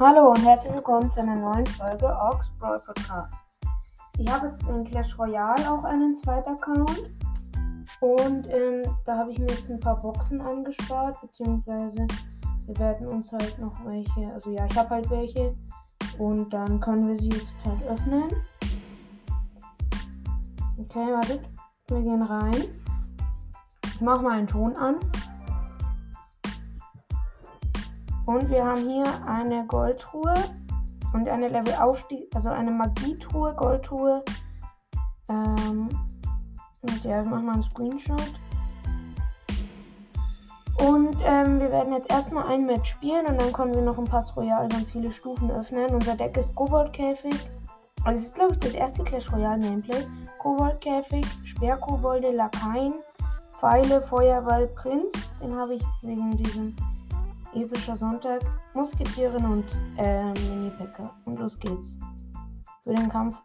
Hallo und herzlich willkommen zu einer neuen Folge Orks Brawl Podcast. Ich habe jetzt in Clash Royale auch einen zweiten Account und ähm, da habe ich mir jetzt ein paar Boxen angespart, beziehungsweise wir werden uns halt noch welche, also ja, ich habe halt welche und dann können wir sie jetzt halt öffnen. Okay, wartet, wir gehen rein. Ich mache mal einen Ton an. Und wir haben hier eine Goldtruhe und eine Level Aufstieg, also eine Magietruhe, Goldtruhe. Ähm, und ja, wir machen mal einen Screenshot. Und ähm, wir werden jetzt erstmal ein Match spielen und dann können wir noch im Pass Royal ganz viele Stufen öffnen. Unser Deck ist Kobold-Käfig. Also es ist glaube ich das erste Clash Royale Gameplay. Kobold-Käfig, Sperrkobolde, Lakaien, Pfeile, Feuerball, Prinz. Den habe ich wegen diesem Epischer Sonntag, Musketieren und äh, Mini-Packer. Und los geht's. Für den Kampf.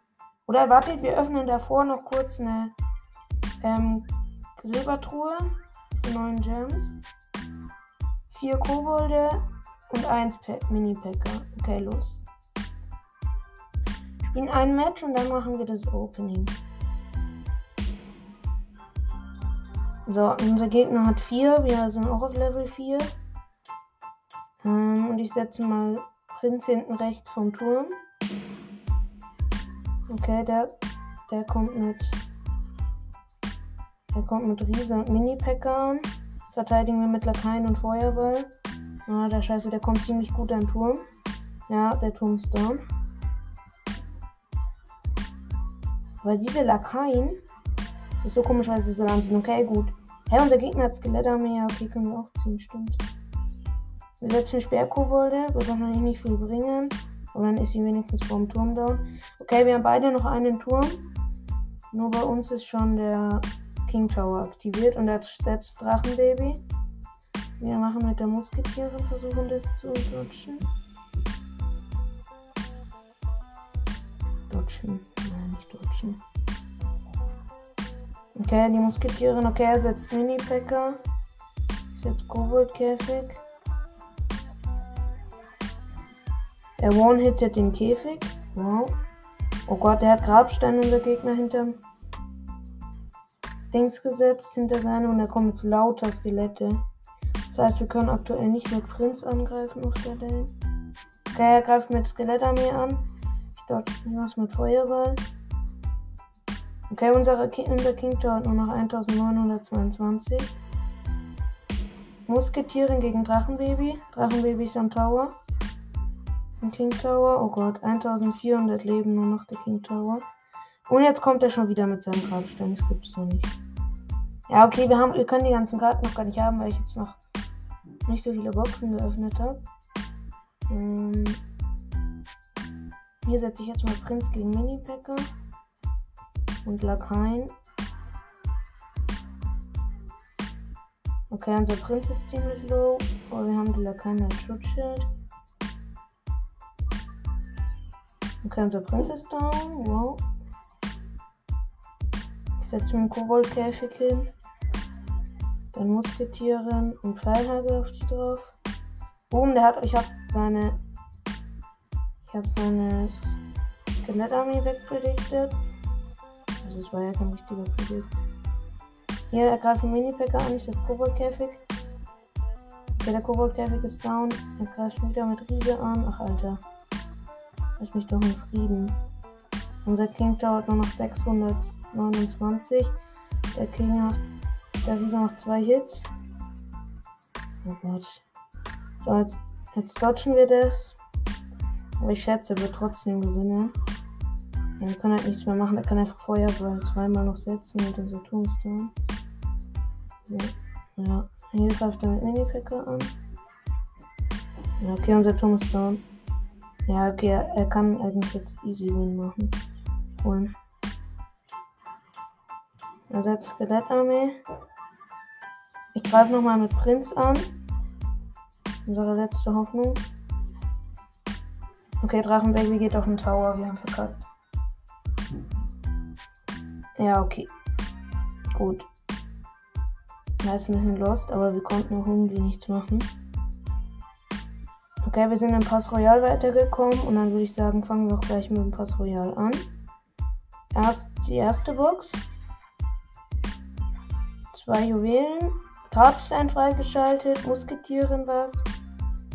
Oder wartet, wir öffnen davor noch kurz eine ähm, Silbertruhe für neuen Gems. Vier Kobolde und eins Mini-Packer. Okay, los. Spielen ein Match und dann machen wir das Opening. So, unser Gegner hat vier. Wir sind auch auf Level 4. Ähm, und ich setze mal Prinz hinten rechts vom Turm. Okay, der, der kommt mit. Der kommt mit Riese und Mini-Packer. Das verteidigen wir mit Lakaien und Feuerball. Ah, der Scheiße, der kommt ziemlich gut an den Turm. Ja, der Turm ist down. Weil diese Lakaien. Das ist so komisch, weil sie so lang sind. Okay, gut. Hä, hey, unser Gegner hat Skelettarmee. Ja, okay, können wir auch ziehen, stimmt. Wir setzen Sperrkobolde, wird wahrscheinlich nicht viel bringen. Aber dann ist sie wenigstens vom Turm down. Okay, wir haben beide noch einen Turm. Nur bei uns ist schon der King Tower aktiviert und er setzt Drachenbaby. Wir machen mit der Musketiere, versuchen das zu dodgen. Dodgen, nein, nicht dodgen. Okay, die Musketierin, okay, er setzt Mini-Packer. Ich setze Kobold-Käfig. Er one-hittet den Käfig. Wow. Oh Gott, der hat Grabstein, unser Gegner, hinterm Dings gesetzt, hinter seinem und da kommen jetzt lauter Skelette. Das heißt, wir können aktuell nicht mit Prinz angreifen auf der Lane. Okay, er greift mit Skelettarmee an. Ich glaube, was mit Feuerball. Okay, unsere Ki unser King hat nur noch 1922. Musketieren gegen Drachenbaby. Drachenbaby ist am Tower. Ein King Tower. Oh Gott, 1400 Leben nur noch der King Tower. Und jetzt kommt er schon wieder mit seinem Grabstein. Das gibt's doch nicht. Ja, okay, wir, haben, wir können die ganzen Karten noch gar nicht haben, weil ich jetzt noch nicht so viele Boxen geöffnet habe. Ähm, hier setze ich jetzt mal Prinz gegen Mini-Packer. Und Lakaien. Okay, unser Prinz ist ziemlich low. Aber wir haben die Lakaien als Schutzschild. Okay, unser Prinz ist down. Wow. Ich setze mir einen Koboldkäfig hin. Dann Musketieren und Pfeilhagel auf die drauf. Boom, der hat. Ich habe seine. Ich habe seine Skelettarmee wegpredicted. Also, es war ja kein richtiger Predict. Hier, er greift einen Mini-Packer an. Ich setze Koboldkäfig. Okay, der Koboldkäfig ist down. Er greift wieder mit Riese an. Ach, Alter. Lass mich doch in Frieden. Unser King dauert nur noch 629. Der King hat. Der Riese noch zwei Hits. Oh Gott. So, jetzt, jetzt dodgen wir das. Aber ich schätze, wird trotzdem gewinnen. Ja, wir können halt nichts mehr machen. Er kann einfach Feuerball zweimal noch setzen und unser Tombstone. Ja. ja. Hier greift er mit Mini-Packer an. Ja, okay, unser Turm. Ja, okay, er kann eigentlich jetzt easy win machen. Holen. Er setzt Skelettarmee. Ich greife nochmal mit Prinz an. Unsere letzte Hoffnung. Okay, Drachenbaby geht auf den Tower. Wir haben verkackt. Ja, okay. Gut. Er ist ein bisschen lost, aber wir konnten auch irgendwie nichts machen. Okay, wir sind im Pass Royal weitergekommen und dann würde ich sagen, fangen wir auch gleich mit dem Pass Royal an. Erst die erste Box. Zwei Juwelen. Grabstein freigeschaltet. Musketieren was.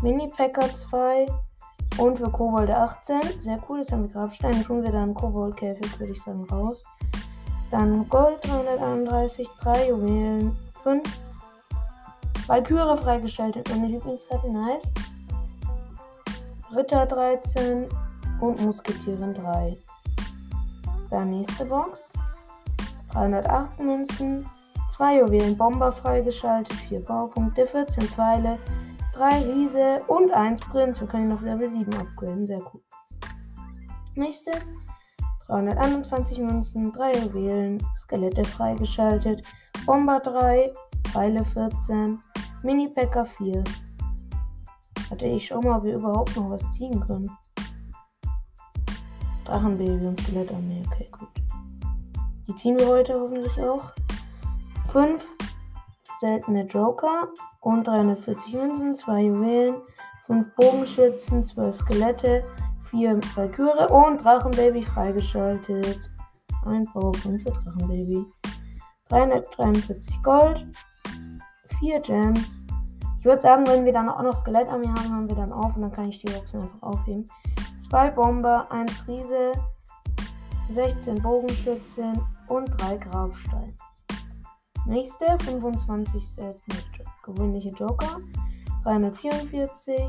Mini-Packer 2. Und für Kobold 18. Sehr cool, jetzt haben wir Grabstein. Dann tun wir dann Kobold-Käfig, würde ich sagen, raus. Dann Gold 331. 3 Juwelen. 5. Valkyrie freigeschaltet. Meine Lieblingskarte, nice. Ritter 13 und Musketieren 3. Dann nächste Box. 308 Münzen, 2 Juwelen Bomber freigeschaltet, 4 Baupunkte, 14 Pfeile, 3 Riese und 1 Prinz. Wir können ihn auf Level 7 upgraden, sehr cool. Nächstes. 321 Münzen, 3 Juwelen, Skelette freigeschaltet, Bomber 3, Pfeile 14, Mini-Packer 4. Hatte ich schon mal, ob wir überhaupt noch was ziehen können. Drachenbaby und Skelettarmee. Okay, gut. Die ziehen wir heute hoffentlich auch. 5 seltene Joker und 340 Münzen, 2 Juwelen, 5 Bogenschützen, 12 Skelette, 4 Valkyrie und Drachenbaby freigeschaltet. Ein Powerpunkt für Drachenbaby. 343 Gold, 4 Gems. Ich würde sagen, wenn wir dann auch noch Skelettarmee haben, haben wir dann auf und dann kann ich die Boxen einfach aufheben. 2 Bomber, 1 Riese, 16 Bogenschützen und 3 Grabstein. Nächste 25 Set mit gewöhnliche Joker, 344,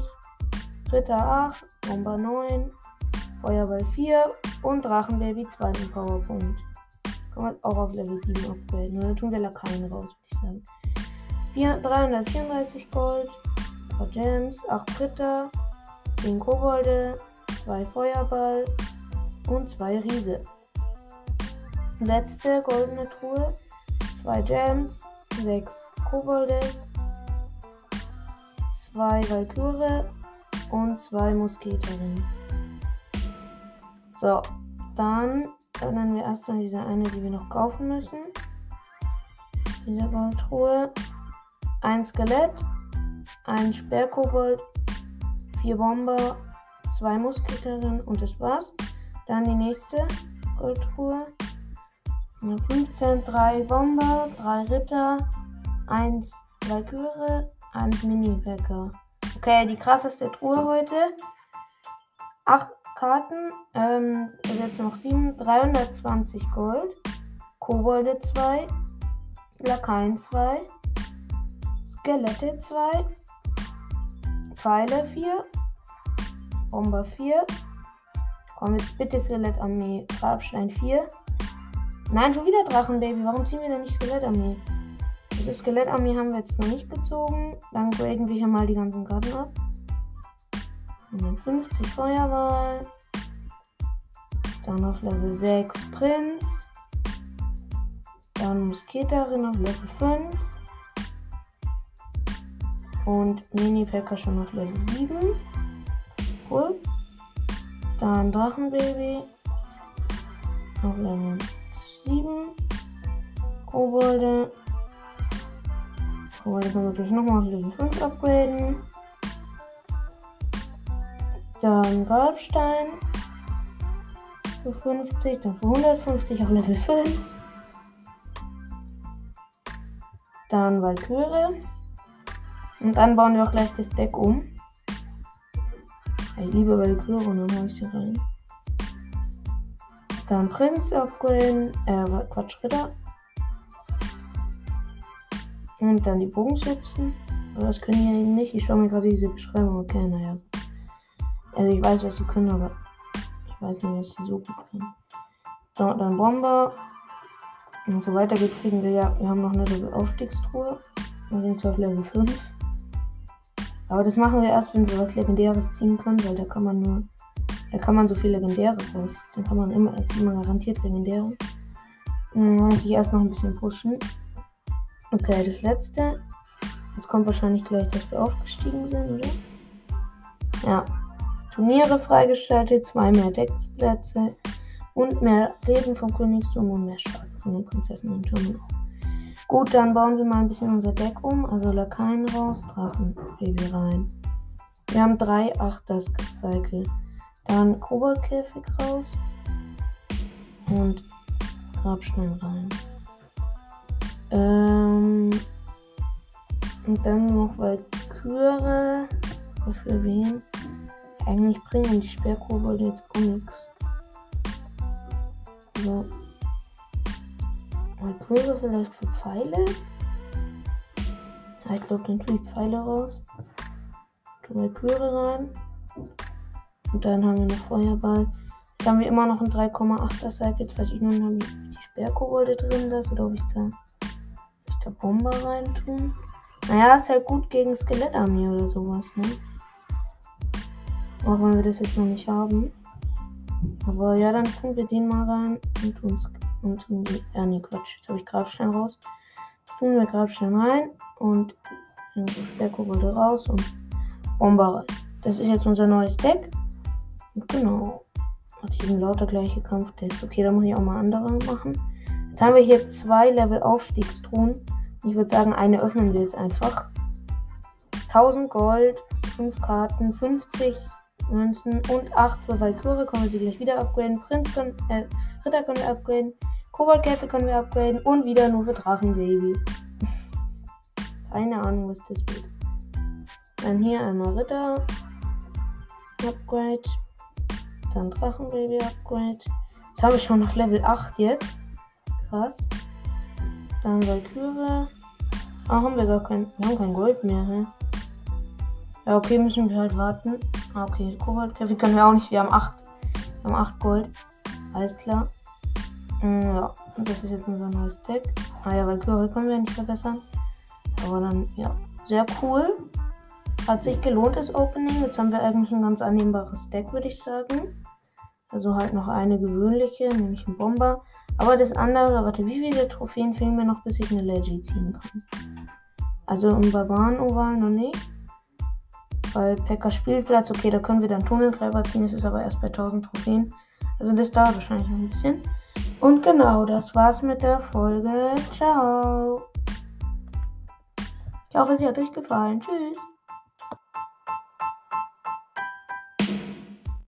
Ritter 8, Bomber 9, Feuerball 4 und Drachenbaby 2. Powerpunkt. Kann man auch auf Level 7 upgraden. Dann tun wir Lakaien raus, würde ich sagen. 4, 334 Gold, 3 Gems, 8 Ritter, 10 Kobolde, zwei Feuerball und zwei Riese. Letzte goldene Truhe, zwei Gems, sechs Kobolde, zwei Valkyrie und zwei Musketerinnen. So, dann öffnen wir erstmal diese eine, die wir noch kaufen müssen. Diese Goldtruhe. Ein Skelett, ein Sperrkobold, vier Bomber zwei Muskelterinnen und das war's. Dann die nächste Goldtruhe. 15, 3 Bomber, 3 Ritter, 1 Valkyrie, 1 Mini-Packer. Okay, die krasseste Truhe heute. 8 Karten, ähm, jetzt noch 7, 320 Gold, Kobolde 2, Lakaien 2, Skelette 2, Pfeile 4, Bomber 4. Komm jetzt bitte Skelettarmee. Grabstein 4. Nein, schon wieder Drachenbaby. Warum ziehen wir denn nicht Skelettarmee? Diese Skelettarmee haben wir jetzt noch nicht gezogen. Dann graden wir hier mal die ganzen Karten ab. 150 Feuerwahl. Dann auf Level 6 Prinz. Dann Musketerin auf Level 5. Und Mini-Packer schon auf Level 7. Cool. Dann Drachenbaby. Auf Level 7. Kobolde. Kobolde können wir natürlich nochmal auf Level 5 upgraden. Dann Grabstein. Für 50, dann für 150 auf Level 5. Dann Valkyrie. Und dann bauen wir auch gleich das Deck um. Ich liebe Valkyrie dann hau ich sie rein. Dann Prinz upgraden, äh, Quatsch, Ritter. Und dann die Bogenschützen. Aber das können die nicht. Ich schaue mir gerade diese Beschreibung. Okay, naja. Also ich weiß, was sie können, aber ich weiß nicht, was sie so gut können. So, dann Bomber. Und so weiter geht, kriegen wir ja. Wir haben noch eine Aufstiegstruhe. Dann sind wir auf Level 5. Aber das machen wir erst, wenn wir was Legendäres ziehen können, weil da kann man nur, da kann man so viel Legendäre raus. Dann kann man immer, immer garantiert Legendäre. Dann muss ich erst noch ein bisschen pushen. Okay, das letzte. Jetzt kommt wahrscheinlich gleich, dass wir aufgestiegen sind, oder? Ja. Turniere freigeschaltet, zwei mehr Deckplätze und mehr Reden vom Königstum und mehr Schaden von den Prinzessinnen und auch. Gut, dann bauen wir mal ein bisschen unser Deck um. Also Lakaien raus, Drachenbaby rein. Wir haben drei Achter-Cycle. Dann Koboldkäfig raus. Und Grabstein rein. Ähm, und dann noch Valkyrie. Für wen? Eigentlich bringen die Sperrkobolde jetzt auch nichts. So. Valkyrie vielleicht für Pfeile? Ja, ich glaube, dann tue ich Pfeile raus. Tu Valkyrie rein. Und dann haben wir noch Feuerball. Jetzt haben wir immer noch ein 3,8er Cycle. Jetzt weiß ich nur noch, ob ich die Sperrkobolde drin lasse oder ob ich da, soll ich da Bomber rein tun. Naja, ist halt gut gegen Skelettarmee oder sowas, ne? Auch wenn wir das jetzt noch nicht haben. Aber ja, dann tun wir den mal rein und tun, und tun die. Ja, nee, Quatsch. Jetzt habe ich Grabstein raus. Tun wir Grabstein rein und Sperrkobolde raus und Bomber rein. Das ist jetzt unser neues Deck. Und genau. Hat hier lauter gleiche Kampfdecks. Okay, da muss ich auch mal andere machen. Jetzt haben wir hier zwei Level Aufstiegstruhen. Ich würde sagen, eine öffnen wir jetzt einfach. 1000 Gold, 5 Karten, 50 Münzen und 8 für Valkyrie. Können wir sie gleich wieder upgraden. Prinz äh, Ritter können wir upgraden. Koboldkette können wir upgraden. Und wieder nur für Drachenbaby. Keine Ahnung, was das wird. Dann hier einmal Ritter. Upgrade. Dann Drachenbaby Upgrade. Jetzt haben wir schon noch Level 8 jetzt. Krass. Dann Valkyrie. Ah, haben wir gar kein. Wir haben kein Gold mehr, hä? Ja, okay, müssen wir halt warten. Ah, okay, Koboldkäfig können wir auch nicht. Wir haben 8. Wir haben 8 Gold. Alles klar. Mm, ja, das ist jetzt unser neues Deck. Ah ja, Valkyrie können wir nicht verbessern. Aber dann, ja, sehr cool. Hat sich gelohnt, das Opening. Jetzt haben wir eigentlich ein ganz annehmbares Deck, würde ich sagen. Also halt noch eine gewöhnliche, nämlich ein Bomber. Aber das andere, warte, wie viele Trophäen fehlen mir noch, bis ich eine Leggy ziehen kann? Also im Barbaren-Oval noch nicht. Bei Pekka Spielplatz, okay, da können wir dann Tunnelgräber ziehen. Es ist aber erst bei 1000 Trophäen. Also das dauert wahrscheinlich noch ein bisschen. Und genau, das war's mit der Folge. Ciao. Ich hoffe, sie hat euch gefallen. Tschüss.